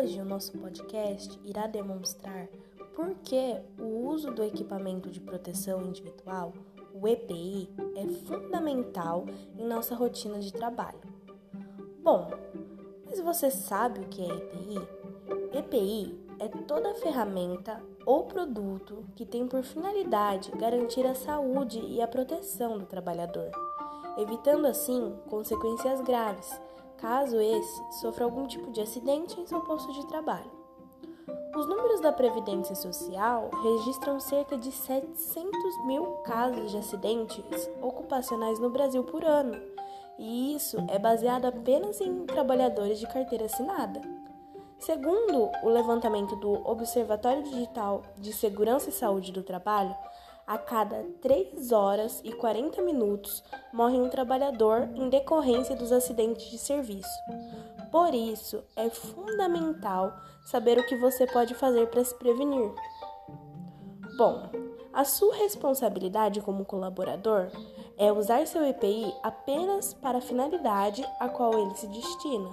Hoje o nosso podcast irá demonstrar por que o uso do equipamento de proteção individual, o EPI, é fundamental em nossa rotina de trabalho. Bom, mas você sabe o que é EPI? EPI é toda ferramenta ou produto que tem por finalidade garantir a saúde e a proteção do trabalhador, evitando assim consequências graves caso esse sofra algum tipo de acidente em seu posto de trabalho. Os números da Previdência Social registram cerca de 700 mil casos de acidentes ocupacionais no Brasil por ano, e isso é baseado apenas em trabalhadores de carteira assinada. Segundo o levantamento do Observatório Digital de Segurança e Saúde do Trabalho, a cada 3 horas e 40 minutos morre um trabalhador em decorrência dos acidentes de serviço. Por isso, é fundamental saber o que você pode fazer para se prevenir. Bom, a sua responsabilidade como colaborador é usar seu EPI apenas para a finalidade a qual ele se destina.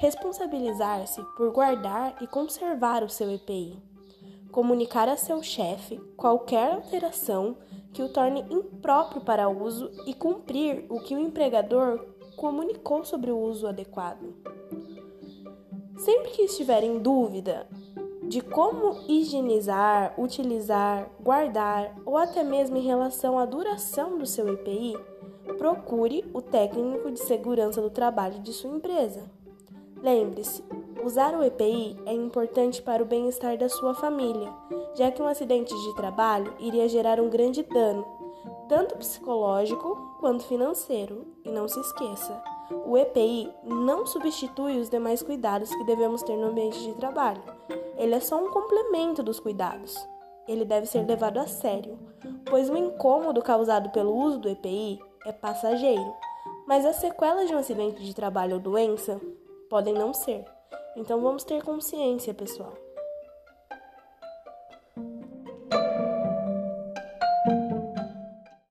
Responsabilizar-se por guardar e conservar o seu EPI comunicar a seu chefe qualquer alteração que o torne impróprio para uso e cumprir o que o empregador comunicou sobre o uso adequado. Sempre que estiver em dúvida de como higienizar, utilizar, guardar ou até mesmo em relação à duração do seu EPI, procure o técnico de segurança do trabalho de sua empresa. Lembre-se, Usar o EPI é importante para o bem-estar da sua família, já que um acidente de trabalho iria gerar um grande dano, tanto psicológico quanto financeiro. E não se esqueça, o EPI não substitui os demais cuidados que devemos ter no ambiente de trabalho. Ele é só um complemento dos cuidados. Ele deve ser levado a sério, pois o incômodo causado pelo uso do EPI é passageiro, mas as sequelas de um acidente de trabalho ou doença podem não ser. Então vamos ter consciência, pessoal.